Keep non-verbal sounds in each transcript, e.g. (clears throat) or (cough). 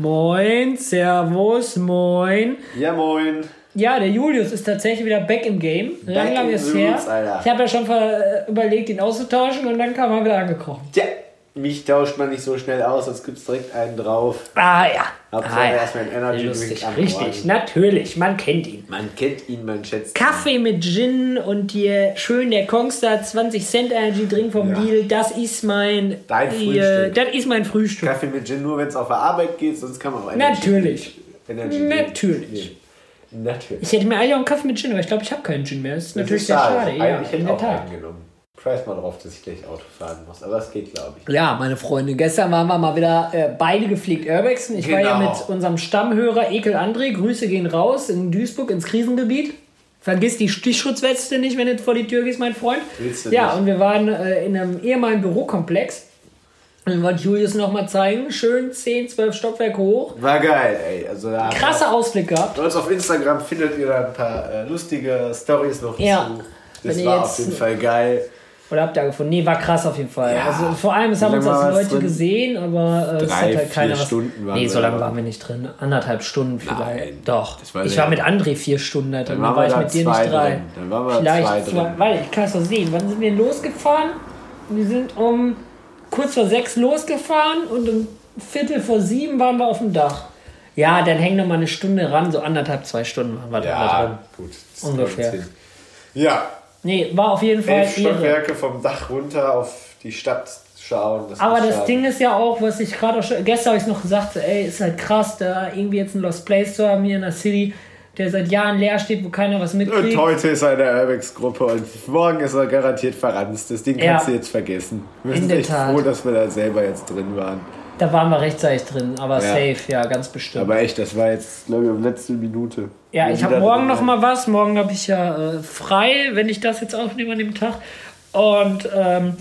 Moin, Servus, moin. Ja, moin. Ja, der Julius ist tatsächlich wieder back im Game. Lang, Back lang in ist her. Alter. Ich habe ja schon überlegt, ihn auszutauschen und dann kam er wieder angekrochen. Tja, mich tauscht man nicht so schnell aus, sonst gibt's direkt einen drauf. Ah ja. Hauptsache ah, ja. erstmal ein Energy Lustig, richtig. Natürlich, man kennt ihn. Man kennt ihn, man schätzt Kaffee mit Gin und hier schön der Kongstar 20 Cent Energy Drink vom Ja. Lidl, das ist mein Dein hier, Frühstück. das ist mein ihn. Frühstück. Kaffee mit Gin nur, wenn es auf der Arbeit geht, sonst kann man auch Energy Natürlich. Energy. Natürlich. Natürlich. Ich hätte mir eigentlich auch einen Kaffee mit Gin, aber ich glaube, ich habe keinen Gin mehr. Das ist Das natürlich ist sehr schade. Ja, Eigentlich hätte in ich der Tat. einen genommen. Scheiß mal drauf, dass ich gleich Auto fahren muss. Aber es geht, glaube ich. Ja, meine Freunde, gestern waren wir mal wieder äh, beide gepflegt Urbexen. Ich war ja Genau. mit unserem Stammhörer Ekel André. Grüße gehen raus in Duisburg ins Krisengebiet. Vergiss die Stichschutzweste nicht, wenn du vor die Tür gehst, mein Freund. Willst du ja, nicht. und wir waren äh, in einem ehemaligen Bürokomplex. Und dann wollte Julius nochmal zeigen. Schön 10, 12 Stockwerke hoch. War geil, ey. Also da Krasser Ausblick gehabt. Bei uns auf Instagram findet ihr da ein paar äh, lustige Stories noch Ja. zu. Wenn Das war auf jeden Fall geil. Oder habt ihr gefunden? Nee, war krass auf jeden Fall. Ja. Also vor allem, es haben uns das Leute drin? gesehen, aber äh, es Drei, hat halt keiner was. Stunden waren nee, so lange waren wir nicht drin. Anderthalb Stunden vielleicht. Nein, Doch. war ich war mit André vier Stunden da drin. Dann war ich mit dir nicht drei. drin. Dann waren wir vielleicht zwei zwei, drin. weil ich kann es doch sehen. Wann sind wir losgefahren? Wir sind um kurz vor sechs losgefahren und um Viertel vor sieben waren wir auf dem Dach. Ja, dann hängen noch mal eine Stunde ran, so anderthalb, zwei Stunden waren wir da drin. Ja, gut. das Ungefähr. Ja, Nee, war auf jeden Fall elf. Stockwerke vom Dach runter auf die Stadt schauen. Das Aber das Ding ist ja auch, was ich gerade auch schon, gestern habe ich noch gesagt, ey, ist halt krass, da irgendwie jetzt ein Lost Place zu haben hier in der City, der seit Jahren leer steht, wo keiner was Und mitkriegt. heute ist er in der Urbex-Gruppe und morgen ist er garantiert verranzt. Das Ding Ja. kannst du jetzt vergessen. Wir In sind echt Tat. froh, dass wir da selber jetzt drin waren. Da waren wir rechtzeitig drin, aber Ja. safe, ja, ganz bestimmt. Aber echt, das war jetzt, glaube ich, letzte Minute. ja, Wir ich habe morgen noch mal was. Morgen habe ich ja äh, frei, wenn ich das jetzt aufnehme an dem Tag. Und ähm,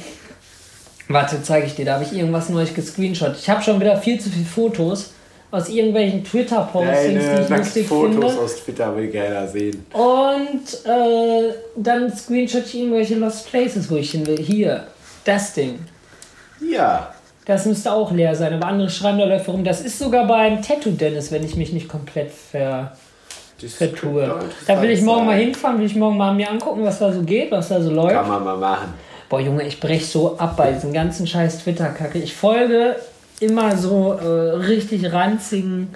warte, zeige ich dir. Da habe ich irgendwas Neues gescreenshot. Ich habe schon wieder viel zu viele Fotos aus irgendwelchen Twitter-Postings, die ich lustig Fotos finde. aus Twitter will keiner sehen. Und äh, dann screenshot ich irgendwelche Lost Places, wo ich hin will. Hier, das Ding. Ja. Das müsste auch leer sein, aber andere schreiben da Läufe rum. Das ist sogar beim Tattoo Dennis, wenn ich mich nicht komplett ver, vertue. Da will ich morgen mal sein. hinfahren, will ich morgen mal mir angucken, was da so geht, was da so läuft. Kann man mal machen. Boah, Junge, ich brech so ab bei diesem ganzen scheiß Twitter-Kacke. Ich folge immer so äh, richtig ranzigen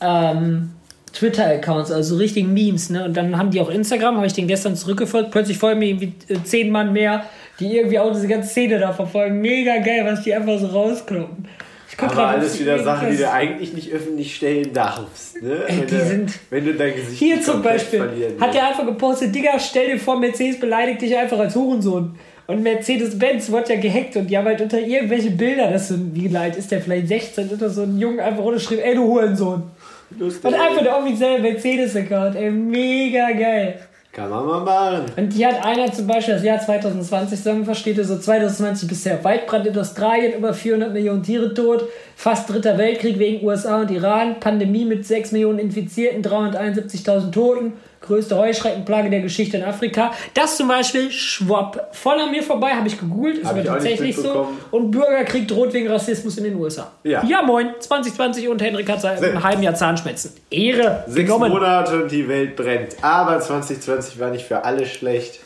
ähm, Twitter-Accounts, also so richtigen Memes, ne? Und dann haben die auch Instagram, habe ich den gestern zurückgefolgt. Plötzlich folgen mir irgendwie äh, zehn Mann mehr, die irgendwie auch diese ganze Szene da verfolgen. Mega geil, was die einfach so rauskloppen. Ich guck Aber alles wieder Sachen, die du eigentlich nicht öffentlich stellen darfst. Ne? Ey, wenn, die du, sind- wenn du dein Gesicht Hier zum Beispiel hat er einfach gepostet, Digga, stell dir vor, Mercedes beleidigt dich einfach als Hurensohn. Und Mercedes-Benz wird ja gehackt und die haben halt unter irgendwelche Bilder, das so, ein- wie alt ist der, vielleicht 16, unter so einen Jungen einfach runtergeschrieben, ey du Hurensohn. Lustig. Und einfach der offizielle Mercedes-Account, ey, mega geil. Kann man mal machen. Und hier hat einer zum Beispiel das Jahr 2020 zusammengefasst, steht hier so 2020 bisher. Waldbrand in Australien, über 400 Millionen Tiere tot, fast dritter Weltkrieg wegen USA und Iran, Pandemie mit 6 Millionen Infizierten, 371.000 Toten, größte Heuschreckenplage der Geschichte in Afrika. Das zum Beispiel, schwapp, voll an mir vorbei, habe ich gegoogelt, ist Hab aber tatsächlich so. Und Bürgerkrieg droht wegen Rassismus in den USA. Ja. ja moin, 2020 und Henrik hat seit einem halben Jahr Zahnschmerzen. Ehre, Sechs genommen. Monate und die Welt brennt. Aber 2020 war nicht für alle schlecht.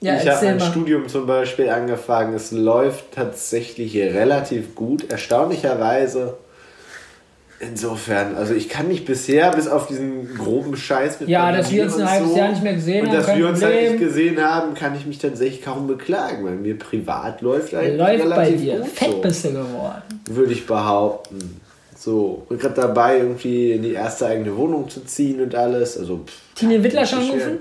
Ja, ich habe mal. Studium zum Beispiel angefangen. Es läuft tatsächlich relativ gut, erstaunlicherweise. Insofern, also ich kann mich bisher bis auf diesen groben Scheiß mit Ja, dass wir uns ein und halbes Jahr nicht mehr gesehen und haben, dass kein wir uns halt nicht gesehen haben, kann ich mich tatsächlich kaum beklagen, weil mir privat läuft eigentlich Läuft bei relativ dir. gut Fett so, bist du geworden. würde ich behaupten. So, bin gerade dabei, irgendwie in die erste eigene Wohnung zu ziehen und alles. Also, pff, Tine Wittler schon beschweren.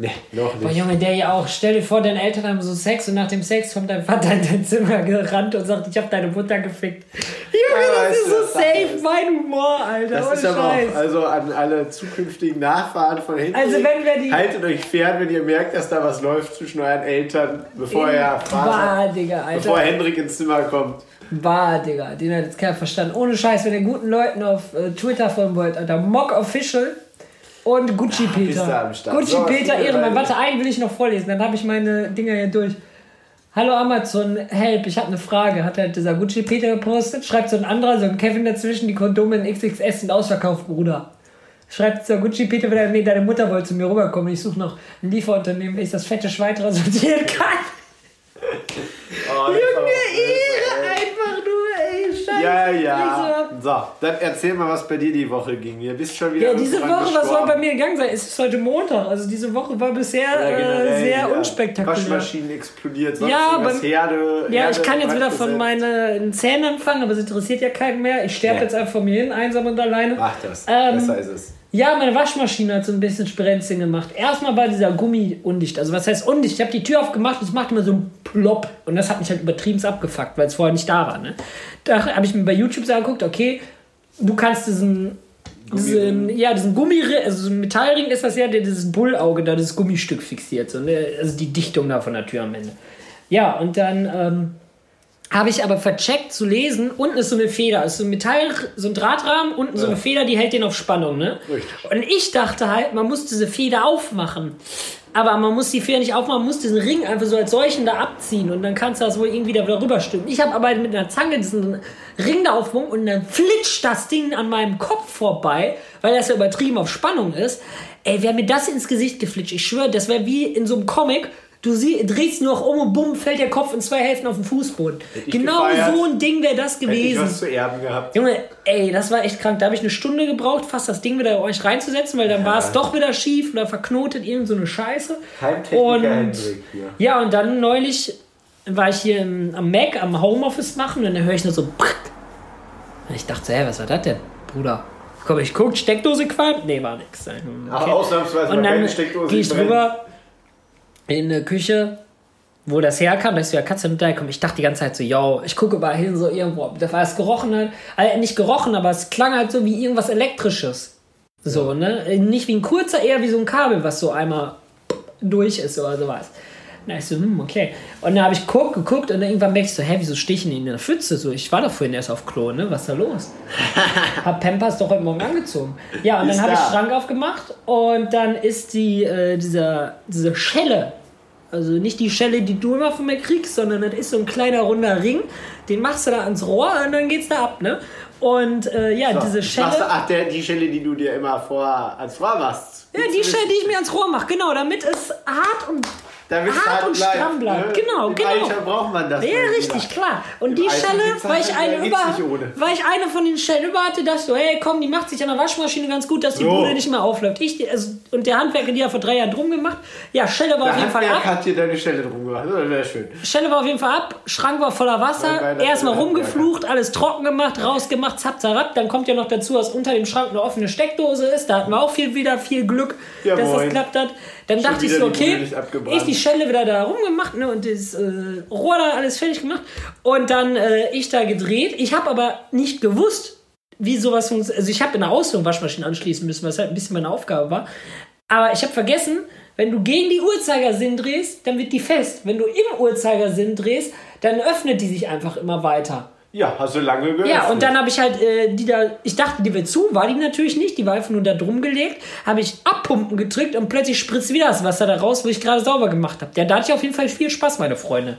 Nee, noch Boah, nicht. Junge, der ja auch. Stell dir vor, deine Eltern haben so Sex und nach dem Sex kommt dein Vater in dein Zimmer gerannt und sagt, ich hab deine Mutter gefickt. Junge, Ja, das ist du, so Sache safe ist? mein Humor, Alter. Das ist aber Scheiß. auch, also an alle zukünftigen Nachfahren von hinten. Also wenn wir die- Haltet euch fern, wenn ihr merkt, dass da was läuft zwischen euren Eltern, bevor er Wahr, Digga, Alter. bevor Hendrik ins Zimmer kommt. Wahr, Digga. Den hat jetzt keiner verstanden. Ohne Scheiß, wenn ihr guten Leuten auf äh, Twitter folgen wollt, Alter. Mock Official und Gucci Peter. Gucci So, Peter Ehrenmann. Warte, einen will ich noch vorlesen, dann habe ich meine Dinger hier durch. Hallo Amazon, help, ich habe eine Frage. Hat halt dieser Gucci Peter gepostet. Schreibt so ein anderer, so ein Kevin dazwischen, die Kondome in XXS sind ausverkauft, Bruder. Schreibt so Gucci Peter wieder, nee, deine Mutter wollte zu mir rüberkommen. Ich suche noch ein Lieferunternehmen, welches das fette Schweiterer sortieren kann. (laughs) Oh, Junge, Ehre, einfach nur, ey, scheiße. Ja, ja. So, dann erzähl mal, was bei dir die Woche ging. Ihr bist schon wieder. Ja, diese Woche, was soll gestorben. bei mir gegangen sein? Es ist heute Montag, also diese Woche war bisher Oder äh, generell sehr wieder unspektakulär. Waschmaschinen explodiert, sonst Ja, beim- Herde. Ja, ich kann jetzt wieder von meinen Zähnen anfangen, aber es interessiert ja keinen mehr. Ich sterbe Ja. jetzt einfach mir hin, einsam und alleine. Mach das. Ähm, Besser ist es. Ja, meine Waschmaschine hat so ein bisschen Sprenzchen gemacht. Erstmal war dieser Gummi undicht. Also was heißt undicht? Ich habe die Tür aufgemacht und es macht immer so ein Plopp. Und das hat mich halt übertrieben abgefuckt, weil es vorher nicht da war. Ne? Da habe ich mir bei YouTube so angeguckt, okay, du kannst diesen, diesen ja, diesen Gummi, also so ein Metallring ist das ja, der dieses Bullauge da, das Gummistück fixiert. So, ne? Also die Dichtung da von der Tür am Ende. Ja, und dann ähm, habe ich aber vercheckt zu lesen, unten ist so eine Feder, ist so ein Metall, so ein Drahtrahmen, unten so eine Feder, die hält den auf Spannung, ne? Richtig. Und ich dachte halt, man muss diese Feder aufmachen. Aber man muss die Feder nicht aufmachen, man muss diesen Ring einfach so als solchen da abziehen und dann kannst du das wohl irgendwie da wieder rüberstimmen. Ich habe aber mit einer Zange diesen Ring da aufgehoben und dann flitscht das Ding an meinem Kopf vorbei, weil das ja übertrieben auf Spannung ist. Ey, wäre mir das ins Gesicht geflitscht, ich schwöre, das wäre wie in so einem Comic. Du sie, drehst nur noch um und bumm, fällt der Kopf in zwei Hälften auf den Fußboden. Genau gefeiert. so ein Ding wäre das Hätte ich gewesen. was zu erben gehabt. Junge, ey, das war echt krank. Da habe ich eine Stunde gebraucht, fast das Ding wieder euch reinzusetzen, weil dann war es doch wieder schief oder verknotet, irgend so eine Scheiße. Und hier. ja, und dann neulich war ich hier im, am Mac, am Homeoffice machen und dann höre ich nur so. Und ich dachte, so, hä, was war das denn, Bruder? Komm, ich guck, Steckdose qualmt? Nee, war nix. Okay. Aber ausnahmsweise Und dann gehe ich drüber in eine Küche, wo das herkam, da ist so ja Katze mit kommt. Ich dachte die ganze Zeit so, yo, ich gucke mal hin, so irgendwo. Da war es gerochen halt, also nicht gerochen, aber es klang halt so wie irgendwas Elektrisches. So, ne? Nicht wie ein kurzer, eher wie so ein Kabel, was so einmal durch ist oder sowas. Na, ich so, hm, okay. Und dann habe ich geguckt, geguckt und dann irgendwann merke ich so, hä, wieso stechen die in der Pfütze? So, ich war doch vorhin erst auf Klo, ne? Was ist da los? (laughs) hab Pampers doch heute Morgen angezogen. Ja, und Ist dann habe ich da. Schrank aufgemacht und dann ist die, äh, dieser, diese Schelle, also nicht die Schelle, die du immer von mir kriegst, sondern das ist so ein kleiner runder Ring, den machst du da ans Rohr und dann geht's da ab, ne? Und äh, ja, So, diese machst du- Schelle. Ach, der, die Schelle, die du dir immer vor als Frau machst. Ja, die Schelle, die ich mir ans Rohr mache, genau, damit es hart und Damit hart hart und stramm bleibt. ne? Genau, Im genau. Alter braucht man das. Ja, richtig, klar. Und Im die Alter Schelle, weil ich halt- eine über, weil ich eine von den Schellen über hatte, dachte ich so, hey, komm, die macht sich an der Waschmaschine ganz gut, dass die So. Bude nicht mehr aufläuft. Ich, also, und der Handwerker, die hat vor drei Jahren drum gemacht. Ja, Schelle war Der auf jeden Fall Handwerk ab. hat dir deine Stelle drum gemacht. Das wäre schön. Schelle war auf jeden Fall ab, Schrank war voller Wasser, das erstmal rumgeflucht, alles trocken gemacht, rausgemacht, zap, zarab. Dann kommt ja noch dazu, dass unter dem Schrank eine offene Steckdose ist. Da hatten wir auch viel, wieder viel Glück, Ja, dass das moin. geklappt hat. Dann dachte ich so, okay, ich die Schelle wieder da rumgemacht ne, und das äh, Rohr da alles fertig gemacht. Und dann äh, ich da gedreht. Ich habe aber nicht gewusst, wie sowas funktioniert. Also ich habe in der Ausführung Waschmaschine anschließen müssen, was halt ein bisschen meine Aufgabe war. Aber ich habe vergessen, wenn du gegen die Uhrzeigersinn drehst, dann wird die fest. Wenn du im Uhrzeigersinn drehst, dann öffnet die sich einfach immer weiter. Ja, hast du lange gehört. Ja, und dann habe ich halt äh, die da, ich dachte, die wird zu, war die natürlich nicht, die war einfach nur da drum gelegt, habe ich abpumpen gedrückt und plötzlich spritzt wieder das Wasser da raus, wo ich gerade sauber gemacht habe. Ja, da hatte ich auf jeden Fall viel Spaß, meine Freunde.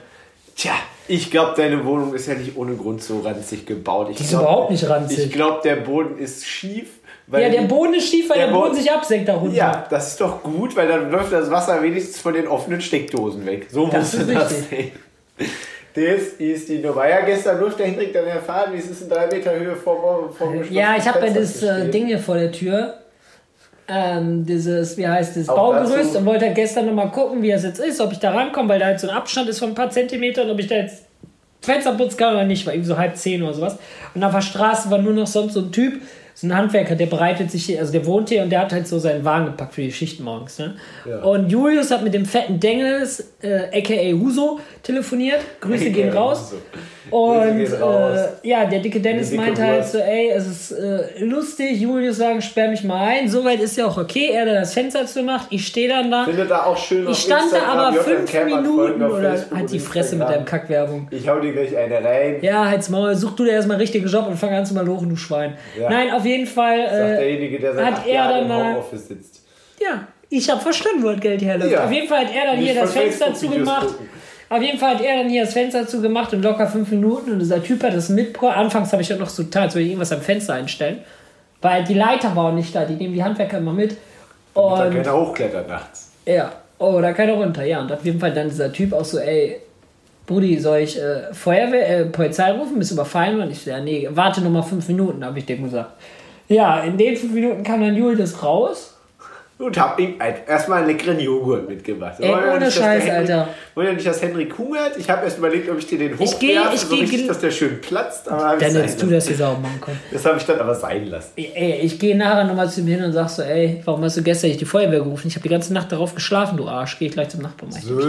Tja, ich glaube, deine Wohnung ist ja nicht ohne Grund so ranzig gebaut. Ich Die ist glaub, überhaupt nicht ranzig. Ich glaube, der Boden ist schief. Weil Ja, der Boden ist schief, weil der der, Boden Boden- sich absenkt darunter. Ja, das ist doch gut, weil dann läuft das Wasser wenigstens von den offenen Steckdosen weg. So Das musst du ist das richtig. sehen. Das ist die Nummer. Ja, gestern durfte Hendrik dann erfahren, wie es ist in drei Meter Höhe vom, vom Ja, ich habe ja das äh. Ding hier vor der Tür. Ähm, dieses, wie heißt das, Baugerüst und wollte gestern nochmal gucken, wie es jetzt ist, ob ich da rankomme, weil da halt so ein Abstand ist von ein paar Zentimetern, ob ich da jetzt Fenster putzen kann oder nicht, war irgendwie so halb zehn oder sowas. Und auf der Straße war nur noch sonst so ein Typ, so ein Handwerker, der bereitet sich hier, also der wohnt hier und der hat halt so seinen Wagen gepackt für die Schicht morgens. Ne? Ja. Und Julius hat mit dem fetten Dengels, äh, aka Huso, telefoniert. Grüße gehen raus. Und raus. äh, ja, der dicke Dennis dicke meinte halt so, ey, es ist äh, lustig, Julius sagen, sperr mich mal ein. Soweit ist ja auch okay. Er hat das Fenster zugemacht, ich stehe dann da. Findet da auch schön Ich stand da Instagram, aber JM fünf Minuten oder halt die Fresse mit Instagram. deinem Kackwerbung. Ich hau dir gleich eine rein. Ja, halt's Maul, such du dir erstmal einen richtigen Job und fang an zu mal lochen, du Schwein. Ja. Nein, auf jeden Fall, Sagt äh, derjenige, der seit hat acht er Jahren dann im Homeoffice sitzt. ja, ich habe verstanden, wo das Geld herläuft. Ja. Auf jeden Fall hat er dann Nicht hier das Fenster zugemacht. Auf jeden Fall hat er dann hier das Fenster zugemacht und locker fünf Minuten und dieser Typ hat das mitgebracht. Anfangs habe ich dann noch so getan, als würde ich irgendwas am Fenster einstellen. Weil die Leiter war auch nicht da, die nehmen die Handwerker immer mit. Und dann Und keiner hochklettert nachts. ja, oh, da keiner runter, ja. Und auf jeden Fall dann dieser Typ auch so, ey, Brudi, soll ich äh, Feuerwehr, äh, Polizei rufen, bist überfallen worden? Ich so, ja, nee, warte nur mal fünf Minuten, habe ich dem gesagt. Ja, in den fünf Minuten kam dann Julius raus. Und hab ihm erstmal einen leckeren Joghurt mitgebracht. Ey, ohne Scheiß, Henry- Alter. Wollen wir nicht, dass Henry hungert? Ich habe erst überlegt, ob ich dir den hochwerfe, ich so geh richtig, dass der schön platzt. Aber Dann hättest du das jetzt auch machen können. Das habe ich dann aber sein lassen. Ey, ich gehe nachher nochmal zu ihm hin und sag so, ey, warum hast du gestern nicht die Feuerwehr gerufen? Ich habe die ganze Nacht darauf geschlafen, du Arsch. Geh ich gleich zum Nachbarn. So.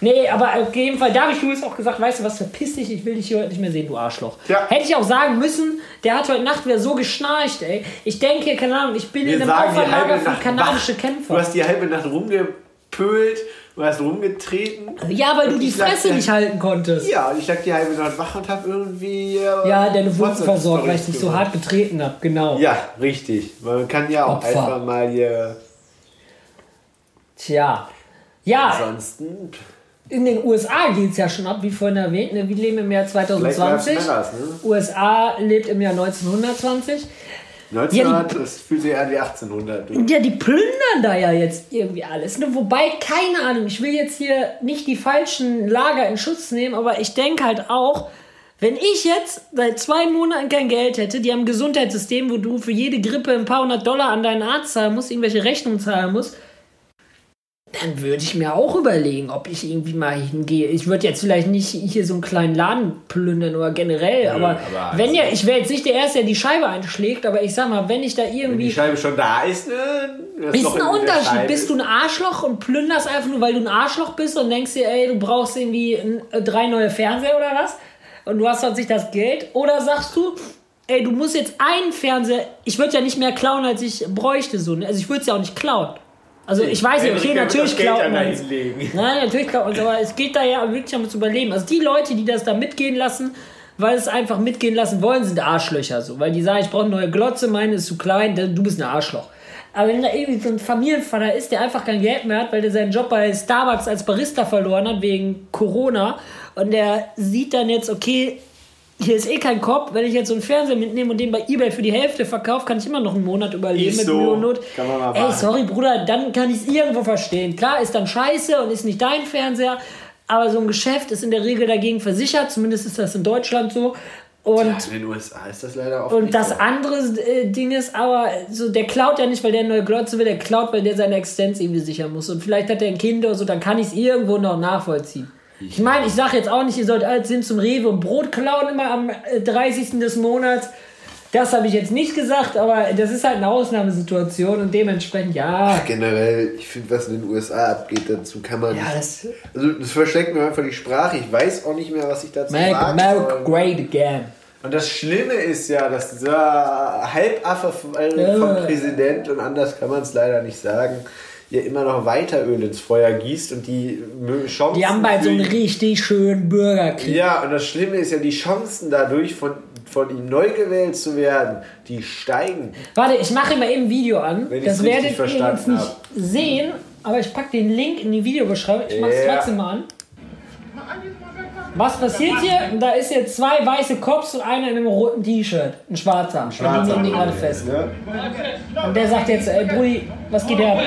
Nee, aber auf jeden Fall, da habe ich Julius auch gesagt, weißt du was, verpiss dich, ich will dich hier heute nicht mehr sehen, du Arschloch. Ja. Hätte ich auch sagen müssen, der hat heute Nacht wieder so geschnarcht, ey. Ich denke, keine Ahnung, ich bin Wir in einem sagen die Opferlager wach. Kämpfer. Du hast die halbe Nacht rumgepölt, du hast rumgetreten. ja, weil du die Fresse dir- nicht halten konntest. Ja, und ich lag die halbe Nacht wach und hab irgendwie... äh, Ja, deine Wunden versorgt, weil ich dich so hart getreten habe, genau. Ja, richtig. Man kann ja auch Opfer. einfach mal hier... Tja. Ja, Ansonsten... in den USA geht es ja schon ab, wie vorhin erwähnt. Ne? Wir leben im Jahr Black Lives 2020. Matters, ne? USA lebt im Jahr 1920. 1900, das fühlt sich an wie 1800. Du. Ja, die plündern da ja jetzt irgendwie alles. Ne? Wobei, keine Ahnung, ich will jetzt hier nicht die falschen Lager in Schutz nehmen, aber ich denke halt auch, wenn ich jetzt seit zwei Monaten kein Geld hätte, die haben ein Gesundheitssystem, wo du für jede Grippe ein paar hundert Dollar an deinen Arzt zahlen musst, irgendwelche Rechnungen zahlen musst, dann würde ich mir auch überlegen, ob ich irgendwie mal hingehe. Ich würde jetzt vielleicht nicht hier so einen kleinen Laden plündern oder generell, aber, aber wenn also- ja, ich wäre jetzt nicht der Erste, der die Scheibe einschlägt, aber ich sag mal, wenn ich da Wenn irgendwie die Scheibe schon da ist, ne? das ist Loch ein Unterschied. Bist du ein Arschloch und plünderst einfach nur, weil du ein Arschloch bist und denkst dir, ey, du brauchst irgendwie äh, drei neue Fernseher oder was? Und du hast plötzlich das Geld? Oder sagst du, ey, du musst jetzt einen Fernseher, ich würde ja nicht mehr klauen, als ich bräuchte. So. ne? Also ich würde es ja auch nicht klauen. Also ich weiß ja, okay, natürlich das ja man legen. Nein, natürlich klaut man aber es geht da ja wirklich ums Überleben. Also die Leute, die das da mitgehen lassen, weil es einfach mitgehen lassen wollen, sind Arschlöcher so. Weil die sagen, ich brauche eine neue Glotze, meine ist zu klein, du bist ein Arschloch. Aber wenn da irgendwie so ein Familienvater ist, der einfach kein Geld mehr hat, weil der seinen Job bei Starbucks als Barista verloren hat wegen Corona und der sieht dann jetzt, okay, hier ist eh kein Kopf, wenn ich jetzt so einen Fernseher mitnehme und den bei Ebay für die Hälfte verkaufe, kann ich immer noch einen Monat überleben Ist mit so. Mühe und Not. Kann man mal Ey, sorry Bruder, dann kann ich es irgendwo verstehen. Klar, ist dann scheiße und ist nicht dein Fernseher, aber so ein Geschäft ist in der Regel dagegen versichert, zumindest ist das in Deutschland so. Und In den USA ist das leider auch und das so. andere äh, Ding ist aber, so, der klaut ja nicht, weil der eine neue Glotze will, der klaut, weil der seine Existenz irgendwie sichern muss. Und vielleicht hat er ein Kind oder so, dann kann ich es irgendwo noch nachvollziehen. Ich meine, ich sage jetzt auch nicht, ihr sollt alle hin zum Rewe und Brot klauen immer am äh, 30. des Monats. Das habe ich jetzt nicht gesagt, aber das ist halt eine Ausnahmesituation und dementsprechend, ja. Generell, ich finde, was in den USA abgeht, dazu kann man Ja, nicht. das. Also, das verschlägt mir einfach die Sprache. Ich weiß auch nicht mehr, was ich dazu Make sagen America soll. great again. Und das Schlimme ist ja, dass dieser Halbaffe von äh, vom Ja. Präsident, und anders kann man es leider nicht sagen, ja immer noch weiter Öl ins Feuer gießt und die Chancen. Die haben bald so einen richtig schönen Bürgerkrieg. Ja, und das Schlimme ist ja, die Chancen dadurch von, von ihm neu gewählt zu werden, die steigen. Warte, ich mache mal eben ein Video an. Wenn das richtig werdet ihr jetzt nicht hab. sehen, aber ich packe den Link in die Videobeschreibung. Ich mache es Ja. trotzdem mal an. Was passiert hier? Da ist jetzt zwei weiße Cops und einer in einem roten T-Shirt. Ein schwarzer. Und die nehmen den gerade fest. Ne? Und der sagt jetzt, ey Brudi, was geht hier ab?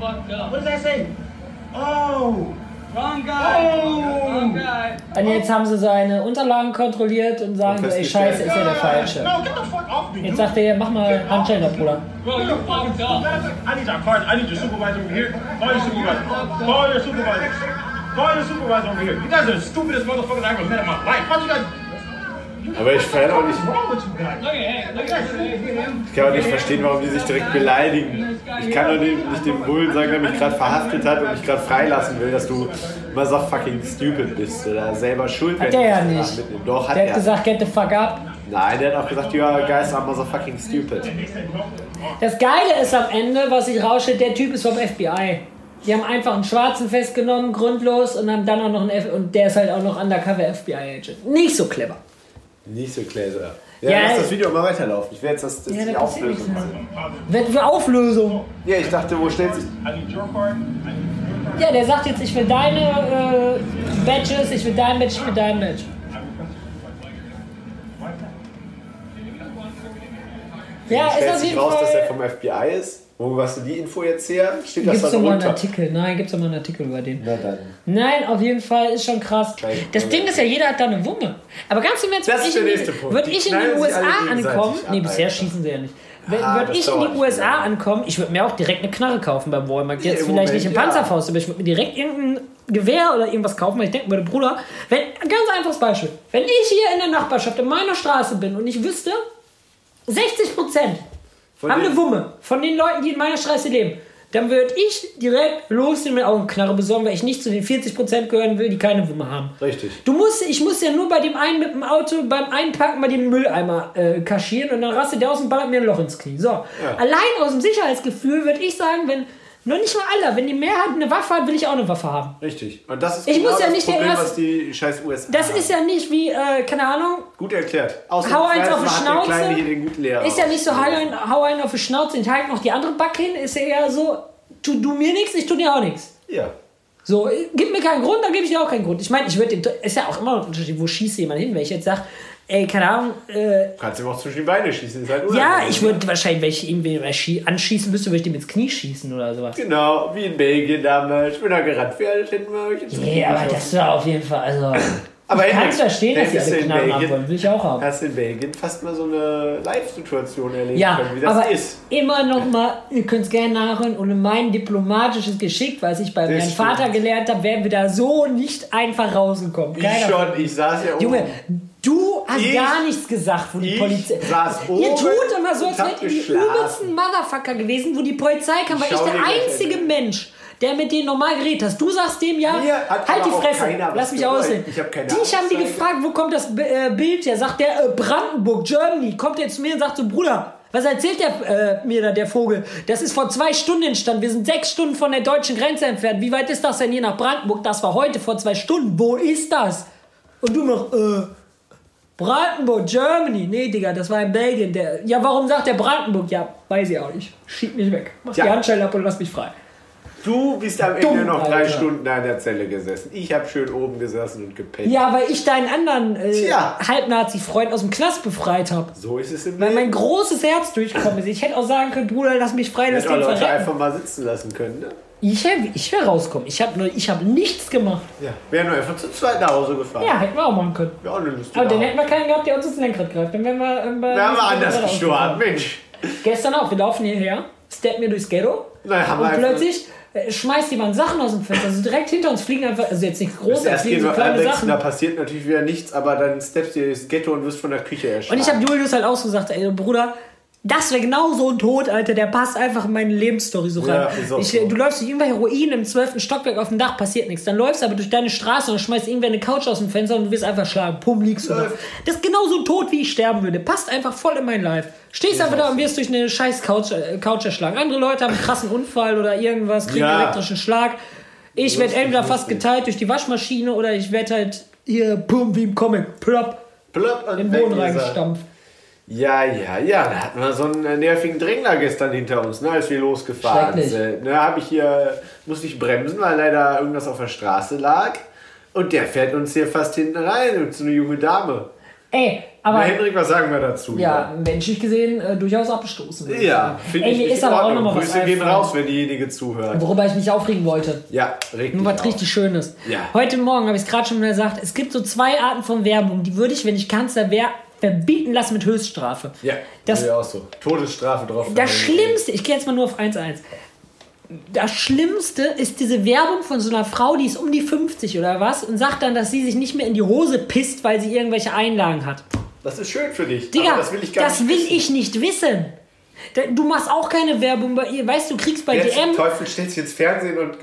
What does that say? Oh! Wrong guy. Wrong guy. Und jetzt haben sie seine Unterlagen kontrolliert und sagen so, ey Scheiße, ist ja der Falsche. No, get the fuck off me! Jetzt sagt er, mach mal Handschellen da, Bruder. Bro, you fucked up. I need your card. I need your supervisor over here. Call your supervisor. Call your supervisor. Call your supervisor over here. You guys are the stupidest motherfuckers I ever met in my life. How you guys? Aber ich kann auch nicht, ich kann auch nicht verstehen, warum die sich direkt beleidigen. Ich kann doch nicht, nicht dem Bullen sagen, der mich gerade verhaftet hat und mich gerade freilassen will, dass du immer so fucking stupid bist oder selber schuld Hat wenn der ja ich nicht. Doch, hat Der er. hat gesagt, get the fuck up. Nein, der hat auch gesagt, ja, guys are motherfucking stupid. Das Geile ist am Ende, was sich rausstellt, der Typ ist vom FBI. Die haben einfach einen Schwarzen festgenommen, grundlos, und haben dann auch noch einen F und der ist halt auch noch undercover FBI-Agent. Nicht so clever. Nicht so clever. Ja, Ja, lass das Video mal weiterlaufen. Ich werde jetzt das, das Ja, die Auflösung machen. Wenn für Auflösung. Ja, ich dachte, wo stellt sich. Ja, der sagt jetzt, ich will deine äh, Badges, ich will dein Badge, ich will dein Badge. Ja, ist auf jeden raus, dass er Fall. vom FBI ist. Wo hast du die Info jetzt her? Steht das Gibt's da doch mal einen? Artikel? Nein, gibt's doch mal einen Artikel über den. Na dann. Nein, auf jeden Fall ist schon krass. Scheiße. Das Ding ist ja, jeder hat da eine Wumme. Aber ganz im Ernst, Das würde ich, in würd ich in die USA ankommen. Nee, bisher schießen sie ja nicht. Ah, würde das ich in die USA ankommen, ich würde mir auch direkt eine Knarre kaufen beim Walmart. Jetzt im vielleicht Moment, nicht im ja. Panzerfaust, aber ich würde mir direkt irgendein Gewehr oder irgendwas kaufen, weil ich denke würde, Bruder, wenn, ganz einfaches Beispiel, wenn ich hier in der Nachbarschaft in meiner Straße bin und ich wüsste, 60 Prozent Von haben eine Wumme von den Leuten, die in meiner Straße leben. Dann würde ich direkt losgehen mit Augenknarre besorgen, weil ich nicht zu den 40% gehören will, die keine Wumme haben. Richtig. Du musst, ich muss ja nur bei dem einen mit dem Auto beim Einpacken mal den Mülleimer äh, kaschieren und dann rastet der aus und ballert mir ein Loch ins Knie. So. Allein aus dem Sicherheitsgefühl würde ich sagen, wenn, noch nicht mal alle, wenn die Mehrheit eine Waffe hat, will ich auch eine Waffe haben. Richtig. Und das ist Ich genau muss ja das nicht der Problem, Erste- was die scheiß USA Das haben. ist ja nicht wie, äh, keine Ahnung, Gut erklärt. hau eins auf die der Kleine hier Schnauze. den guten Lehrer. Ist ja nicht so, hau einen, hau einen auf die Schnauze und halt noch die andere Backe hin. Ist ja eher so, tu du mir nichts, ich tu dir auch nichts. Ja. So, äh, gib mir keinen Grund, dann gebe ich dir auch keinen Grund. Ich meine, ich würde den, ist ja auch immer ein Unterschied, wo schießt jemand hin, wenn ich jetzt sage, ey, keine Ahnung, äh, Du kannst ihm auch zwischen die Beine schießen. Ist halt ja, ich würde wahrscheinlich, wenn ich ihn ich anschießen müsste, würde ich dem ins Knie schießen oder sowas. Genau, wie in Belgien damals. Ich bin da gerannt, alt hätten wir euch ins Nee, aber das war auf jeden Fall, also. (clears throat) Aber ich kann es verstehen, dass hättest alle du Knarren haben Belgien- wollen. Will ich auch haben. Hast du in Belgien fast mal so eine Live-Situation erleben Ja, können, wie das aber ist. immer noch mal, ihr könnt es gerne nachhören, und mein diplomatisches Geschick, was ich bei Das meinem. Vater gelernt habe, wären wir da so nicht einfach rausgekommen. Ich Keiner von schon, ich saß ja oben. Junge, du hast Ich- gar nichts gesagt, wo die ich Polizei. Ihr tut immer so, als wärt ihr die übelsten Motherfucker gewesen, wo die Polizei kam, weil Schau ich der einzige. Mensch, der mit denen normal geredet hast. Du sagst dem ja, hat halt die Fresse, lass mich aussehen. Ich hab keine die haben die gefragt, wo kommt das äh, Bild her? Sagt der äh, Brandenburg, Germany. Kommt der zu mir und sagt so, Bruder, was erzählt der äh, mir da, der Vogel? Das ist vor zwei Stunden entstanden. Wir sind sechs Stunden von der deutschen Grenze entfernt. Wie weit ist das denn hier nach Brandenburg? Das war heute vor zwei Stunden. Wo ist das? Und du noch, äh, Brandenburg, Germany. Nee, Digga, das war in Belgien. Der, ja, warum sagt der Brandenburg? Ja, weiß ich auch nicht. Schieb mich weg. Mach Tja. die Handschellen ab und lass mich frei. Du bist am Ende Dumm, noch drei Alter. Stunden da in der Zelle gesessen. Ich habe schön oben gesessen und gepennt. Ja, weil ich deinen anderen äh. Halbnazi-Freund aus dem Knast befreit habe. So ist es im Weil mein großes Herz durchgekommen ist. Ich hätte auch sagen können, Bruder, lass mich frei, lass den Leute verrecken. einfach mal sitzen lassen können. Ne? Ich wäre ich wär rausgekommen. Ich habe ich hab nichts gemacht. Ja. Wären wir einfach zu zweit nach Hause gefahren. Ja, hätten wir auch machen können. Wäre auch eine lustige Aber dann hätten wir keinen gehabt, der uns ins Lenkrad greift. Dann wären wir, ähm, bei- Wir anders gestorben, Mensch. Gestern auch. Wir laufen hierher, steppen mir durchs Ghetto. Nein, haben wir und einfach- plötzlich äh, schmeißt jemand Sachen aus dem Fenster. Also direkt hinter uns fliegen einfach, also jetzt nichts Großes, Erst fliegen so wir kleine anwechseln, Sachen. da passiert natürlich wieder nichts, aber dann steppst du ins Ghetto und wirst von der Küche erschlagen. Und ich habe Julius halt auch so gesagt, ey Bruder, das wäre genau so ein Tod, Alter, der passt einfach in meine Lebensstory so Ja, rein. ist auch ich, so. Du läufst durch irgendwelche Ruinen im 12. Stockwerk auf dem Dach, passiert nichts. Dann läufst du aber durch deine Straße und schmeißt irgendwer eine Couch aus dem Fenster und du wirst einfach schlagen. Pum, liegst du da. Das ist genau so ein Tod, wie ich sterben würde. Passt einfach voll in mein Life. Stehst einfach da und wirst durch eine scheiß Couch, äh, Couch erschlagen. Andere Leute haben einen krassen Unfall oder irgendwas, kriegen Ja. einen elektrischen Schlag. Ich werde entweder fast geteilt durch die Waschmaschine oder ich werde halt hier, pum, wie im Comic, plopp, Plöpp und in den Boden reingestampft. Ja, ja, ja, da hatten wir so einen äh, nervigen Drängler gestern hinter uns, ne, als wir losgefahren sind. Ne, habe ich hier, musste ich bremsen, weil leider irgendwas auf der Straße lag. Und der fährt uns hier fast hinten rein, und so eine junge Dame. Ey, Na, aber Hendrik, was sagen wir dazu? ja, menschlich gesehen äh, durchaus abgestoßen. Ja, finde ich mir ist aber auch Ordnung. noch mal was Grüße gehen raus, wenn diejenige zuhört. Worüber ich mich aufregen wollte. Ja, richtig. Nur was richtig Schönes. Ja. Heute Morgen habe ich es gerade schon mal gesagt, es gibt so zwei Arten von Werbung, die würde ich, wenn ich Kanzler wäre, verbieten lassen mit Höchststrafe. Ja, Das- das ja auch so. Todesstrafe drauf. Das Schlimmste, ich gehe jetzt mal nur auf 1-1. Das Schlimmste ist diese Werbung von so einer Frau, die ist um die 50 oder was und sagt dann, dass sie sich nicht mehr in die Hose pisst, weil sie irgendwelche Einlagen hat. Das ist schön für dich. Digga, aber das will ich gar das nicht will wissen. ich nicht wissen. Du machst auch keine Werbung bei ihr. Weißt du, kriegst bei Der DM. Teufel stellt sich ins Fernsehen und,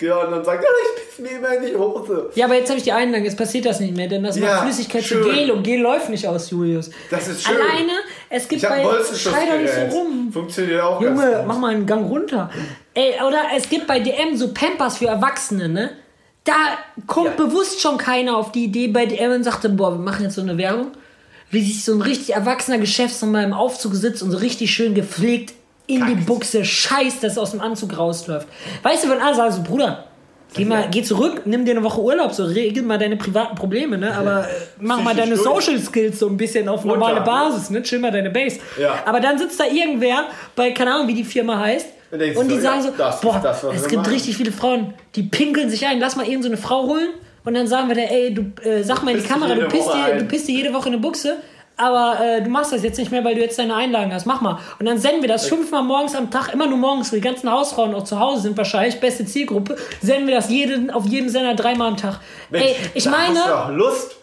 und dann sagt, ja, ich piss mir immer in die Hose. Ja, aber jetzt habe ich die Einlagen, jetzt passiert das nicht mehr, denn das Ja, macht Flüssigkeit zu schön. Gel und Gel läuft nicht aus, Julius. Das ist schön. Alleine, es gibt Ich bei. Schrei nicht so rum. Funktioniert auch ganz Junge, gut. mach mal einen Gang runter. Ey, oder es gibt bei DM so Pampers für Erwachsene, ne? Da kommt Ja. bewusst schon keiner auf die Idee bei DM und sagt, boah, wir machen jetzt so eine Werbung. Wie sich so ein richtig erwachsener Geschäftsmann im Aufzug sitzt und so richtig schön gepflegt in die. Buchse scheißt, dass er aus dem Anzug rausläuft. Weißt du, wenn alle sagen so, Bruder, Geh mal, geh zurück, nimm dir eine Woche Urlaub, so regel mal deine privaten Probleme, ne? Aber äh, mach mal deine durch. Social Skills so ein bisschen auf normale Runter. Basis, ne? Chill mal deine Base. Ja. Aber dann sitzt da irgendwer bei, keine Ahnung, wie die Firma heißt. Und Und die so, sagen ja, so, ist boah, das, es gibt machen. richtig viele Frauen, die pinkeln sich ein, lass mal eben so eine Frau holen und dann sagen wir der, ey, du äh, sag mal in die Kamera, du pisst, dir, du pisst dir jede Woche eine Buchse, aber äh, du machst das jetzt nicht mehr, weil du jetzt deine Einlagen hast. Mach mal. Und dann senden wir das fünfmal morgens am Tag, immer nur morgens, die ganzen Hausfrauen auch zu Hause sind wahrscheinlich, beste Zielgruppe, senden wir das jeden, auf jedem Sender dreimal am Tag. ey, ich da meine, Hast du doch Lust.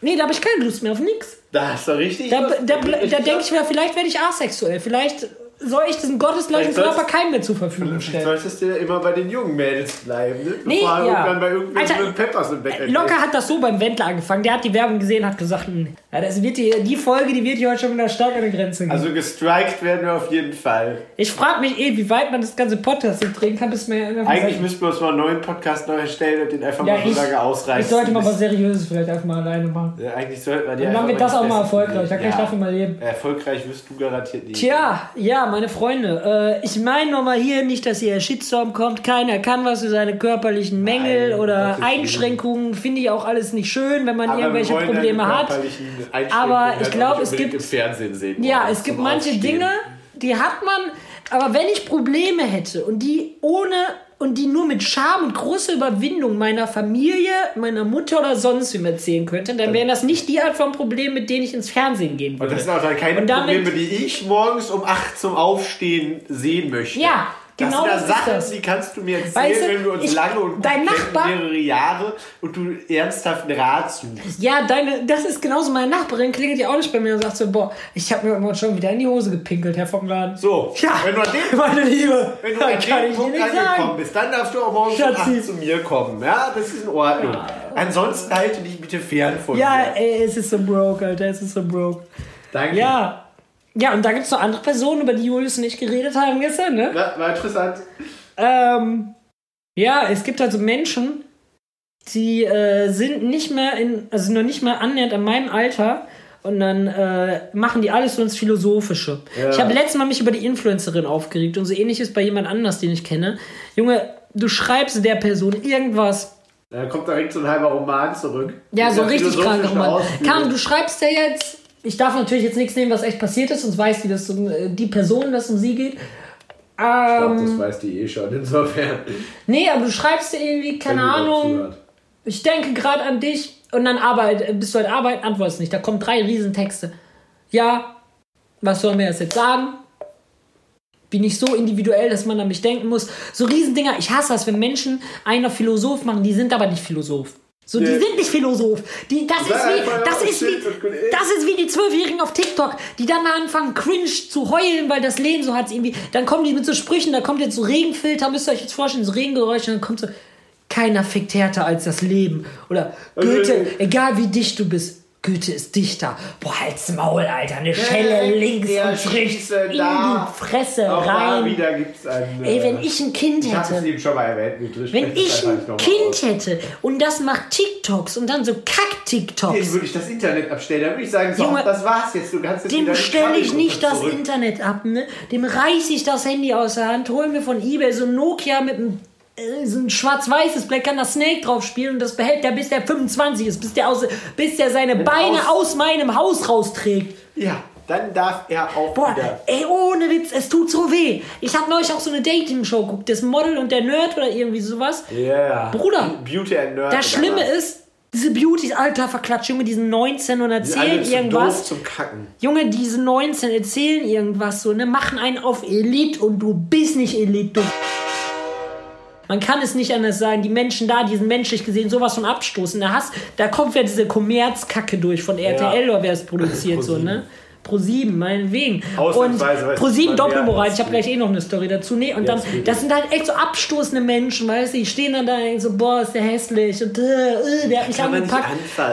nee, da habe ich keine Lust mehr auf nix. Da hast du richtig Da, Lust. da, da, denke ich mir, vielleicht werde ich asexuell. Vielleicht soll ich diesen gottesgleichen Körper keinem mehr zur Verfügung stellen. Solltest du ja immer bei den jungen Mädels bleiben, ne? Nee, Bevor ja. irgendwann bei irgendwelchen Alter, Peppers im Bett Locker hat das so beim Wendler angefangen. Der hat die Werbung gesehen, hat gesagt, hm, ja, das wird die, die Folge, die wird hier heute schon wieder stark an die Grenze gehen. Also gestrikt werden wir auf jeden Fall. ich frage mich eh, wie weit man das ganze Podcast drehen kann, bis mir Eigentlich müssten wir uns mal einen neuen Podcast neu erstellen und den einfach ja, mal so lange ausreißen. ich sollte mal was Seriöses vielleicht einfach mal alleine machen. ja, eigentlich sollten wir die Und dann wird das auch mal erfolgreich. Da kann ich dafür mal leben. Erfolgreich wirst du garantiert nicht. Tja, ja, meine Freunde, äh, ich meine nochmal hier nicht, dass hier Shitstorm kommt. Keiner kann was für seine körperlichen Mängel Nein, oder. Einschränkungen. Finde ich auch alles nicht schön, wenn man Aber irgendwelche Probleme hat. Aber halt ich glaube, es gibt- im Fernsehen sehen. Ja, es gibt manche Aufstehen. Dinge, die hat man, aber wenn ich Probleme hätte und die ohne und die nur mit Scham und großer Überwindung meiner Familie, meiner Mutter oder sonst wem erzählen könnte, dann wären das nicht die Art von Problemen, mit denen ich ins Fernsehen gehen Und würde. das sind auch dann keine Und damit- Probleme, die ich morgens um 8 zum Aufstehen sehen möchte. Ja, genau das sind da Sachen, das. die kannst du mir erzählen, Weißt du, wenn wir uns ich- lange und dein Nachbar- mehrere Jahre und du ernsthaft einen Rat suchst. Ja, deine, das ist genauso. Meine Nachbarin klingelt ja auch nicht bei mir und sagt so, boah, ich habe mir irgendwann schon wieder in die Hose gepinkelt, Herr vom Laden. So, Ja, wenn du an dem, meine Liebe, wenn du an dem Punkt angekommen bist, dann darfst du auch morgens um Schatzi. 8 zu mir kommen. Ja, das ist in Ordnung. Ansonsten halte dich bitte fern von Ja, mir. ey, es ist so broke, Alter, es ist so broke. Danke. Ja. Ja, und da gibt es noch andere Personen, über die Julius und ich geredet haben gestern, ne? War, war interessant. Ähm, ja, es gibt also Menschen, die äh, sind nicht mehr in, also noch nicht mal annähernd an meinem Alter und dann äh, machen die alles so ins Philosophische. Ja. Ich habe letztes Mal mich über die Influencerin aufgeregt und so ähnlich ist bei jemand anders, den ich kenne. Junge, du schreibst der Person irgendwas. Da kommt direkt so ein halber Roman zurück. Ja, so richtig philosophischen krank Roman. Kam, du schreibst ja jetzt. Ich darf natürlich jetzt nichts nehmen, was echt passiert ist, sonst weiß die, dass um, äh, die Person, dass um sie geht. Ich glaub, Ähm, das weiß die eh schon, insofern. nee, aber du schreibst dir irgendwie, keine Ahnung, ich denke gerade an dich und dann arbeit, bist du halt arbeiten, antwortest nicht. Da kommen drei Riesentexte. Ja, was soll mir das jetzt sagen? Bin ich so individuell, dass man an mich denken muss. So Riesendinger, ich hasse das, wenn Menschen einen auf Philosoph machen, die sind aber nicht Philosoph. So, die Nee. sind nicht Philosoph. Die, das, ist wie, das, ist wie, das ist wie die Zwölfjährigen auf TikTok, die dann anfangen, cringe zu heulen, weil das Leben so hat. Irgendwie, dann kommen die mit so Sprüchen, da kommt jetzt so Regenfilter, müsst ihr euch jetzt vorstellen, so Regengeräusche, und dann kommt so, keiner fickt härter als das Leben. Oder Goethe, egal wie dicht du bist, Goethe ist dichter. Boah, halt's Maul, Alter. Eine Schelle links und rechts in da. die Fresse Auch da rein. wieder gibt's einen. Ey, wenn äh, ich ein Kind Ich habe es hätte. eben schon mal erwähnt. Wenn ich ein Kind hätte und das macht TikToks und dann so Dem Kack-TikToks, würde ich das Internet abstellen. Dann würde ich sagen, so, Junge, das war's jetzt. Du kannst jetzt dem stelle ich nicht das zurück. Internet ab, ne? Dem reiß ich das Handy aus der Hand, hol mir von Ebay so ein Nokia mit einem so ein schwarz-weißes Blatt kann das Snake drauf spielen und das behält der bis der 25 ist, bis der, aus, bis der seine Beine aus- aus meinem Haus rausträgt. Ja, dann darf er auch Boah, wieder. ey, ohne Witz, es tut so weh. Ich habe neulich auch so eine Dating-Show geguckt, das Model und der Nerd oder irgendwie sowas. Ja. Bruder, Beauty and Nerd. Das Schlimme ist, diese Beauty, alter Verklatscht, Junge, die sind 19 und erzählen zu irgendwas. doof zum Kacken. Junge, diese 19 erzählen irgendwas so, ne, machen einen auf Elite und du bist nicht Elite, du. Man kann es nicht anders sagen. Die Menschen da, die sind menschlich gesehen sowas von abstoßen. Da, hast, da kommt ja diese Kommerzkacke durch von RTL oder wer es produziert, so, ne? Pro 7, meinetwegen. Und Ausnahmsweise weiß Pro 7 man, wer Doppelmoral. das Ich habe gleich eh noch eine Story dazu. Nee, und Ja, dann, das sind halt echt so abstoßende Menschen, weißt du, die stehen dann da und denken so, boah, ist der hässlich und äh, äh, der hat mich angepackt.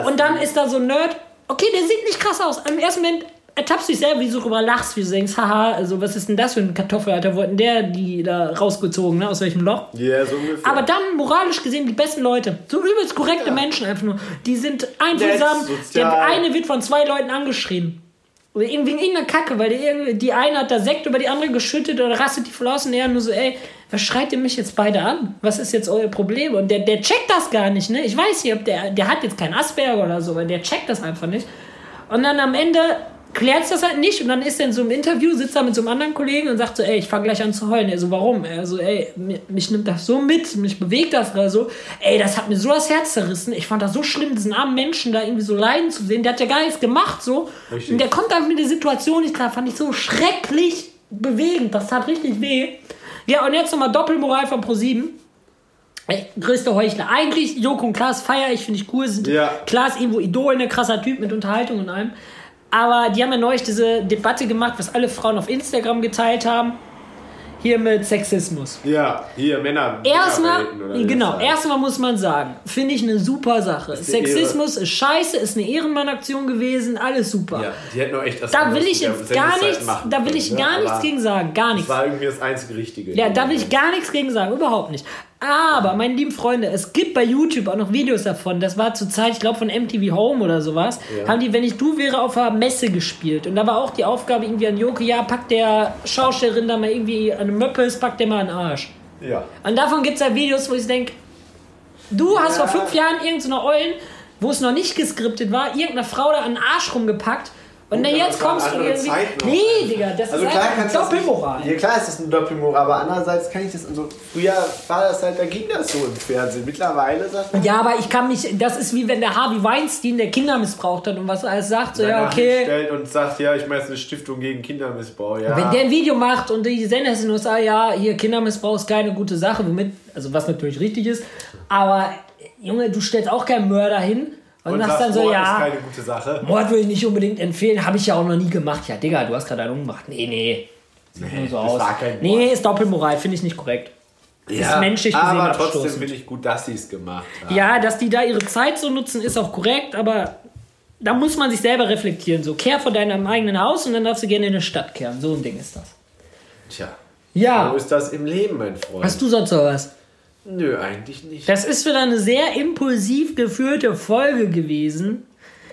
Und dann ist da so ein Nerd, okay, der sieht nicht krass aus. Im ersten Moment ertappst dich selber, wie du drüber lachst, wie du denkst, haha, also was ist denn das für ein Kartoffel, Alter, wo hat denn der die da rausgezogen, ne, aus welchem Loch? Ja, so ungefähr. Aber dann moralisch gesehen die besten Leute. So übelst korrekte Menschen einfach nur. Die sind einfühlsam. Der eine wird von zwei Leuten angeschrien. Oder irgendwie wegen irgendeiner Kacke, weil die, irgendwie, die eine hat da Sekt über die andere geschüttet oder rastet die voll aus und er nur so, ey, was schreit ihr mich jetzt beide an? Was ist jetzt euer Problem? Und der, der checkt das gar nicht, ne? Ich weiß nicht, ob der, der hat jetzt keinen Asperger oder so, aber der checkt das einfach nicht. Und dann am Ende klärt es das halt nicht und dann ist er in so einem Interview, sitzt da mit so einem anderen Kollegen und sagt so, ey, ich fange gleich an zu heulen. Er so, warum? Er so, ey, mich, mich nimmt das so mit, mich bewegt das oder so. Ey, das hat mir so das Herz zerrissen. Ich fand das so schlimm, diesen armen Menschen da irgendwie so leiden zu sehen. Der hat ja gar nichts gemacht, so. Richtig. Und der kommt dann mit der Situation nicht klar. Fand ich so schrecklich bewegend. Das tat richtig weh. Ja, und jetzt nochmal Doppelmoral von Pro7. Ey, größte Heuchler. Eigentlich, Joko und Klaas feier ich, finde ich cool. Sind Ja. Klaas irgendwo Idol, ne krasser Typ mit Unterhaltung und allem. Aber die haben ja neulich diese Debatte gemacht, was alle Frauen auf Instagram geteilt haben. Hier mit Sexismus. Ja, hier Männer. Erstmal, genau, das erstmal muss man sagen, finde ich eine super Sache. eine Sexismus ist scheiße, ist eine Ehrenmann-Aktion gewesen, alles super. Ja, die hätten auch echt das Da will ich jetzt gar nichts, machen da will können, ich ne? gar nichts Aber gegen sagen, gar Das nichts. war irgendwie das einzige Richtige. Ja, da will ich gar nichts gegen sagen, überhaupt nicht. Aber, meine lieben Freunde, es gibt bei YouTube auch noch Videos davon. Das war zur Zeit, ich glaube, von MTV Home oder sowas. Ja. Haben die, wenn ich du wäre, auf einer Messe gespielt. Und da war auch die Aufgabe irgendwie an Joko, ja, packt der Schaustellerin da mal irgendwie an den Möppels, packt der mal den Arsch. Ja. Und davon gibt es ja Videos, wo ich denke, du hast Ja. vor fünf Jahren irgendeine Eulen, wo es noch nicht geskriptet war, irgendeiner Frau da an den Arsch rumgepackt. Und Gut, jetzt kommst du irgendwie. Nee, Digga, das Also ist klar das Doppelmoral. Nicht, ja klar ist das eine Doppelmoral, aber andererseits kann ich das also früher war das halt, da ging das so im Fernsehen. Mittlerweile sagt man, Ja, aber ich kann mich, das ist wie wenn der Harvey Weinstein, der Kinder missbraucht hat und was alles sagt, so, ja, okay. stellt und sagt, ja, ich meine, eine Stiftung gegen Kindermissbrauch. Ja. Wenn der ein Video macht und die Sender in den USA, ja, hier Kindermissbrauch ist keine gute Sache, womit, also was natürlich richtig ist, aber Junge, du stellst auch keinen Mörder hin und, und sagst dann so, Mord ja, ist keine gute Sache. Mord würde ich nicht unbedingt empfehlen, habe ich ja auch noch nie gemacht. Ja, Digga, du hast gerade einen umgemacht. Nee, nee. Sieht nur so aus. Nee, ist Doppelmoral, finde ich nicht korrekt. Ja, menschlich gesehen aber trotzdem finde ich gut, dass sie es gemacht haben. Ja, dass die da ihre Zeit so nutzen, ist auch korrekt, aber da muss man sich selber reflektieren. So, kehr vor deinem eigenen Haus und dann darfst du gerne in eine Stadt kehren. So ein Ding ist das. Tja, Ja. so ist das im Leben, mein Freund. Hast du sonst noch was? Nö, eigentlich nicht. Das ist wieder eine sehr impulsiv geführte Folge gewesen.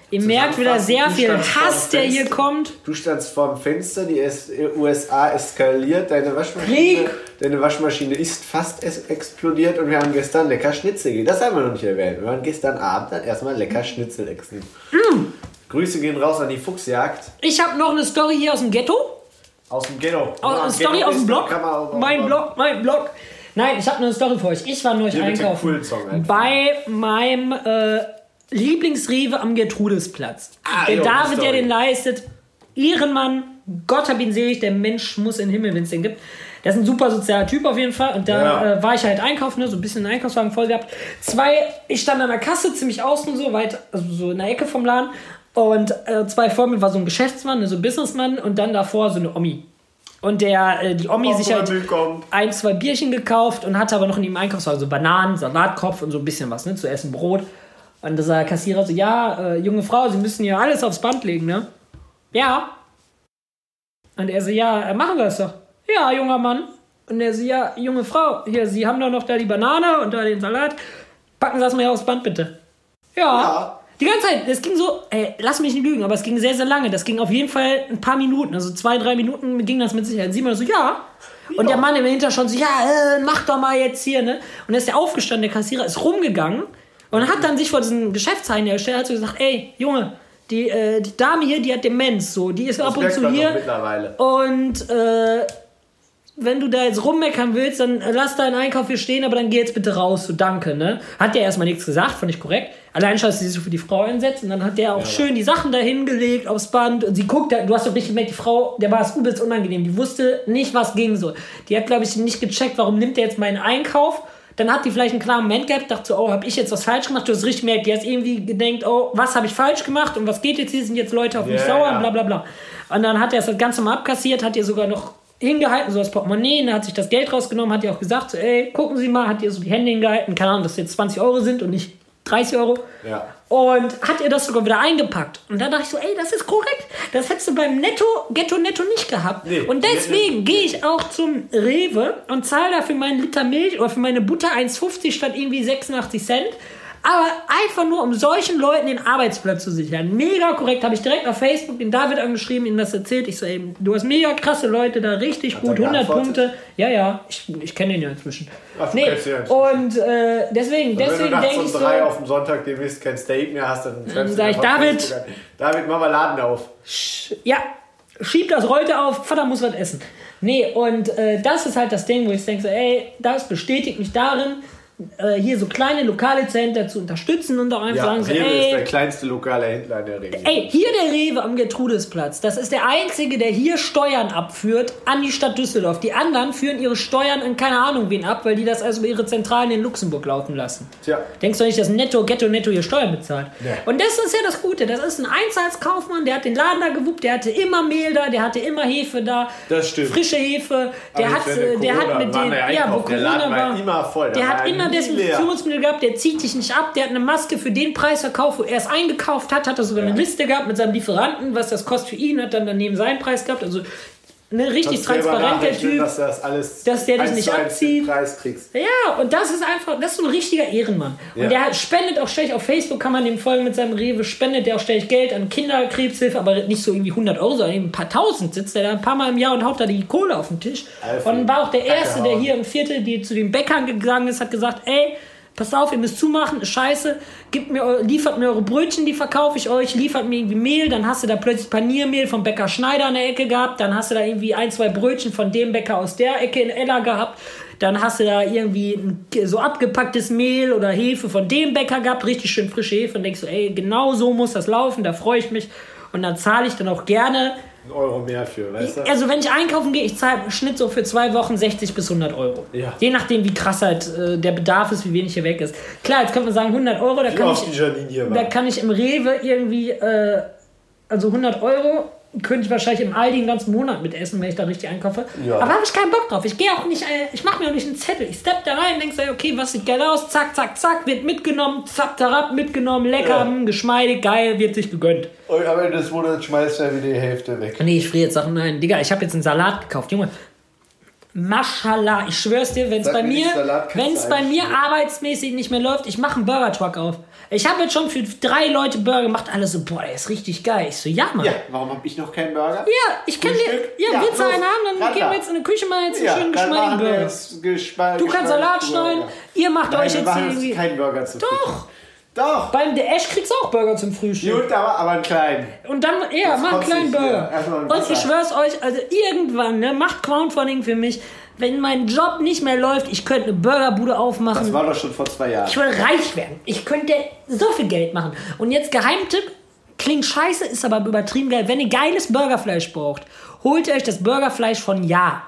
Ihr merkt wieder sehr viel Hass, der hier kommt. Du standst vorm Fenster, die es USA eskaliert, deine Waschmaschine, Krieg. deine Waschmaschine ist fast explodiert und wir haben gestern lecker Schnitzel gegessen. Das haben wir noch nicht erwähnt. Wir waren gestern Abend dann erstmal lecker Schnitzel essen. Mm. Grüße gehen raus an die Fuchsjagd Ich habe noch eine Story hier aus dem Ghetto. aus dem Ghetto. Aus, eine Story Ghetto aus dem Blog. Mein Blog, mein Blog. Nein, ich habe eine Story für euch. Ich war neulich Hier einkaufen coolen Song bei meinem äh, Lieblingsrewe am Gertrudesplatz. Ah, der jo, David, der den leistet, Ehrenmann, Gott hab ihn selig, der Mensch muss in den Himmel, wenn es den gibt. Der ist ein super sozialer Typ auf jeden Fall. Und da Ja. äh, war ich halt einkaufen, ne, so ein bisschen einen Einkaufswagen voll gehabt. Zwei, ich stand an der Kasse, ziemlich außen so, weit, also so in der Ecke vom Laden. Und äh, zwei vor mir war so ein Geschäftsmann, ne, so ein Businessmann und dann davor so eine Omi. Und der, äh, die Omi sich halt ein, zwei Bierchen gekauft und hatte aber noch in dem Einkaufswagen so Bananen, Salatkopf und so ein bisschen was, ne, zu essen, Brot. Und da sah der Kassierer so, ja, äh, junge Frau, Sie müssen hier alles aufs Band legen, ne? Ja. Und er so, ja, äh, machen wir es doch. Ja, junger Mann. Und er so, ja, junge Frau, hier, Sie haben doch noch da die Banane und da den Salat. Packen Sie das mal hier aufs Band, bitte. Ja. Ja. Die ganze Zeit, es ging so, ey, lass mich nicht lügen, aber es ging sehr, sehr lange. Das ging auf jeden Fall ein paar Minuten, also zwei, drei Minuten ging das mit Sicherheit. Simon so, ja. Und der Mann im Hinter schon so, ja, äh, mach doch mal jetzt hier, ne? Und dann ist der aufgestanden, der Kassierer ist rumgegangen und hat dann sich vor diesen Geschäftsheim gestellt, hat so gesagt, ey, Junge, die, äh, die Dame hier, die hat Demenz, so, die ist ab und zu hier. mittlerweile. Und äh, wenn du da jetzt rummeckern willst, dann lass deinen Einkauf hier stehen, aber dann geh jetzt bitte raus, so danke, ne? Hat der erstmal nichts gesagt, fand ich korrekt. Allein schon, dass sie sich so für die Frau einsetzt und dann hat der auch schön die Sachen da hingelegt aufs Band und sie guckt, du hast doch richtig gemerkt, die Frau, der war es übelst unangenehm, die wusste nicht, was ging so. Die hat, glaube ich, nicht gecheckt, warum nimmt der jetzt meinen Einkauf. Dann hat die vielleicht einen klaren Moment gehabt, dachte so, oh, habe ich jetzt was falsch gemacht? Du hast richtig gemerkt, die hat irgendwie gedenkt, oh, was habe ich falsch gemacht und was geht jetzt hier? Sind jetzt Leute auf mich Ja, sauer ja. und bla bla bla. Und dann hat er es das Ganze mal abkassiert, hat ihr sogar noch hingehalten, so das Portemonnaie, und dann hat sich das Geld rausgenommen, hat ihr auch gesagt, so, ey, gucken Sie mal, hat ihr so die Hände hingehalten, keine Ahnung, dass jetzt 20 Euro sind und nicht 30 Euro. Ja. Und hat ihr das sogar wieder eingepackt. Und dann dachte ich so, ey, das ist korrekt. Das hättest du beim Netto, Ghetto Netto nicht gehabt. Nee. und deswegen gehe ich auch zum Rewe und zahle da für meinen Liter Milch oder für meine Butter 1,50 statt irgendwie 86 Cent. Aber einfach nur, um solchen Leuten den Arbeitsplatz zu sichern. Mega korrekt. Habe ich direkt auf Facebook den David angeschrieben, ihm das erzählt. Ich so, ey, du hast mega krasse Leute da, richtig gut, er 100 geantwortet? Punkte. Ja, ja, ich, ich kenne den ja inzwischen. Ach, du nee, ja und äh, deswegen, Wenn du deswegen denke um ich so, drei auf dem Sonntag demnächst kein Steak mehr hast, dann schreibst du sag ich, David. David, mach mal Laden auf. ja, schieb das heute auf, Vater muss was essen. Nee, und äh, das ist halt das Ding, wo ich denke, so, ey, das bestätigt mich darin, äh, hier so kleine lokale Center zu unterstützen und auch einfach Ja, sagen, Rewe ist der ey, kleinste lokale Händler in der Region. ey, hier der Rewe am Gertrudesplatz, das ist der einzige, der hier Steuern abführt an die Stadt Düsseldorf. Die anderen führen ihre Steuern an keine Ahnung wen ab, weil die das also über ihre Zentralen in Luxemburg laufen lassen. Tja, Denkst du nicht, dass Netto, Ghetto, Netto hier Steuern bezahlt? Nee. Und das ist ja das Gute. Das ist ein Einzelkaufmann, der hat den Laden da gewuppt, der hatte immer Mehl da, der hatte immer Hefe da. Das stimmt. Frische Hefe. Der Aber hat, der Corona hat mit den, der ja, wo Einkauf, der Laden Corona war war, immer voll, der war hat er immer nie Desinfektionsmittel gehabt, der zieht dich nicht ab, der hat eine Maske für den Preis verkauft, wo er es eingekauft hat, hat er sogar eine Liste gehabt mit seinem Lieferanten, was das kostet für ihn, hat dann daneben seinen Preis gehabt. Also ne, richtig transparent der Typ. Dass, das alles Dass der dich nicht abzieht. Preis kriegst. Ja, und das ist einfach, das ist so ein richtiger Ehrenmann. Und Ja. der hat- spendet auch ständig auf Facebook, kann man dem folgen mit seinem Rewe, spendet der auch ständig Geld an Kinderkrebshilfe, aber nicht so irgendwie 100 Euro, sondern eben ein paar tausend sitzt der da ein paar Mal im Jahr und haut da die Kohle auf den Tisch. Alfred, und war auch der Erste, der hier im Viertel, die zu den Bäckern gegangen ist, hat gesagt, ey, Passt auf, ihr müsst zumachen, ist scheiße. Gebt mir, liefert mir eure Brötchen, die verkaufe ich euch. Liefert mir irgendwie Mehl, dann hast du da plötzlich Paniermehl vom Bäcker Schneider an der Ecke gehabt. Dann hast du da irgendwie ein, zwei Brötchen von dem Bäcker aus der Ecke in Ella gehabt. Dann hast du da irgendwie so abgepacktes Mehl oder Hefe von dem Bäcker gehabt. Richtig schön frische Hefe. Und denkst du, ey, genau so muss das laufen. Da freue ich mich. Und dann zahle ich dann auch gerne. Ein Euro mehr für, weißt du? Also wenn ich einkaufen gehe, ich zahle im Schnitt so für zwei Wochen 60 bis 100 Euro. Ja. Je nachdem, wie krass halt äh, der Bedarf ist, wie wenig hier weg ist. Klar, jetzt könnte man sagen 100 Euro, da Wie kann ich, da kann ich im Rewe irgendwie, äh, also 100 Euro könnte ich wahrscheinlich im Aldi einen ganzen Monat mit essen, wenn ich da richtig einkaufe. Ja. Aber habe ich keinen Bock drauf. Ich gehe auch nicht, äh, ich mache mir auch nicht einen Zettel. Ich stepp da rein, denk so, okay, was sieht geil aus? Zack, zack, zack, wird mitgenommen, zapp, tarab, mitgenommen, lecker, Ja. mh, geschmeidig, geil, wird sich gegönnt. Und am Ende des Monats schmeißt er wieder die Hälfte weg. Nee, ich friere jetzt Sachen ein. Digga, ich habe jetzt einen Salat gekauft. Junge, Maschallah, ich schwör's dir, wenn es Sag bei mir mir, nicht, Salat kannst wenn es du bei mir arbeitsmäßig nicht mehr läuft, ich mache einen Burger Truck auf. Ich habe jetzt schon für drei Leute Burger gemacht, alle so, boah, der ist richtig geil. Ich so, ja, Mann. Ja, Ja, warum habe ich noch keinen Burger? ich kann dir, ja, Ja, willst du einen haben, dann gehen wir jetzt in die Küche mal jetzt einen Ja, schönen geschmeidigen Burger. jetzt Gespe Du kannst Salat schneiden, ihr macht Nein, euch wir jetzt irgendwie. jetzt keinen Burger zu Doch. frühstück. Doch. Beim der Ash kriegst du auch Burger zum Frühstück. Gut, aber, aber einen kleinen. Und dann, ja, mach einen kleinen. Burger. Ein Und ich schwör's euch, also irgendwann, ne, macht Crowdfunding für mich. Wenn mein Job nicht mehr läuft, ich könnte eine Burgerbude aufmachen. Das war doch schon vor zwei Jahren. Ich will reich werden. Ich könnte so viel Geld machen. Und jetzt Geheimtipp, klingt scheiße, ist aber übertrieben geil. Wenn ihr geiles Burgerfleisch braucht, holt euch das Burgerfleisch von Ja.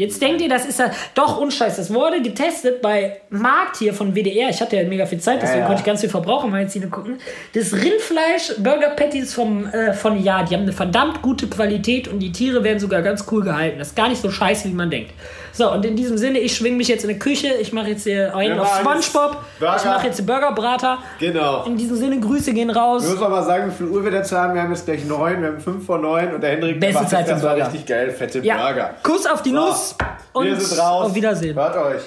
Jetzt denkt ihr, das ist ja doch unscheiß. Das wurde getestet bei Markt hier von WDR. Ich hatte ja mega viel Zeit, deswegen Ja, ja. konnte ich ganz viel Verbrauchermagazine gucken. Das Rindfleisch Burger Patties vom, äh, von Ja, die haben eine verdammt gute Qualität und die Tiere werden sogar ganz cool gehalten. Das ist gar nicht so scheiße, wie man denkt. So, und in diesem Sinne, ich schwinge mich jetzt in die Küche. Ich mache jetzt hier einen Wir auf machen Spongebob. Ich Burger. mache jetzt Burgerbrater. Genau. In diesem Sinne, Grüße gehen raus. Ich muss aber sagen, wie viel Uhr wir dazu haben. Wir haben jetzt gleich neun, wir haben fünf vor neun und der Hendrik Beste macht Zeit jetzt erstmal Burger. richtig geil, fette Ja, Burger. Kuss auf die So, Nuss und wir sind raus. auf Wiedersehen. Hört euch.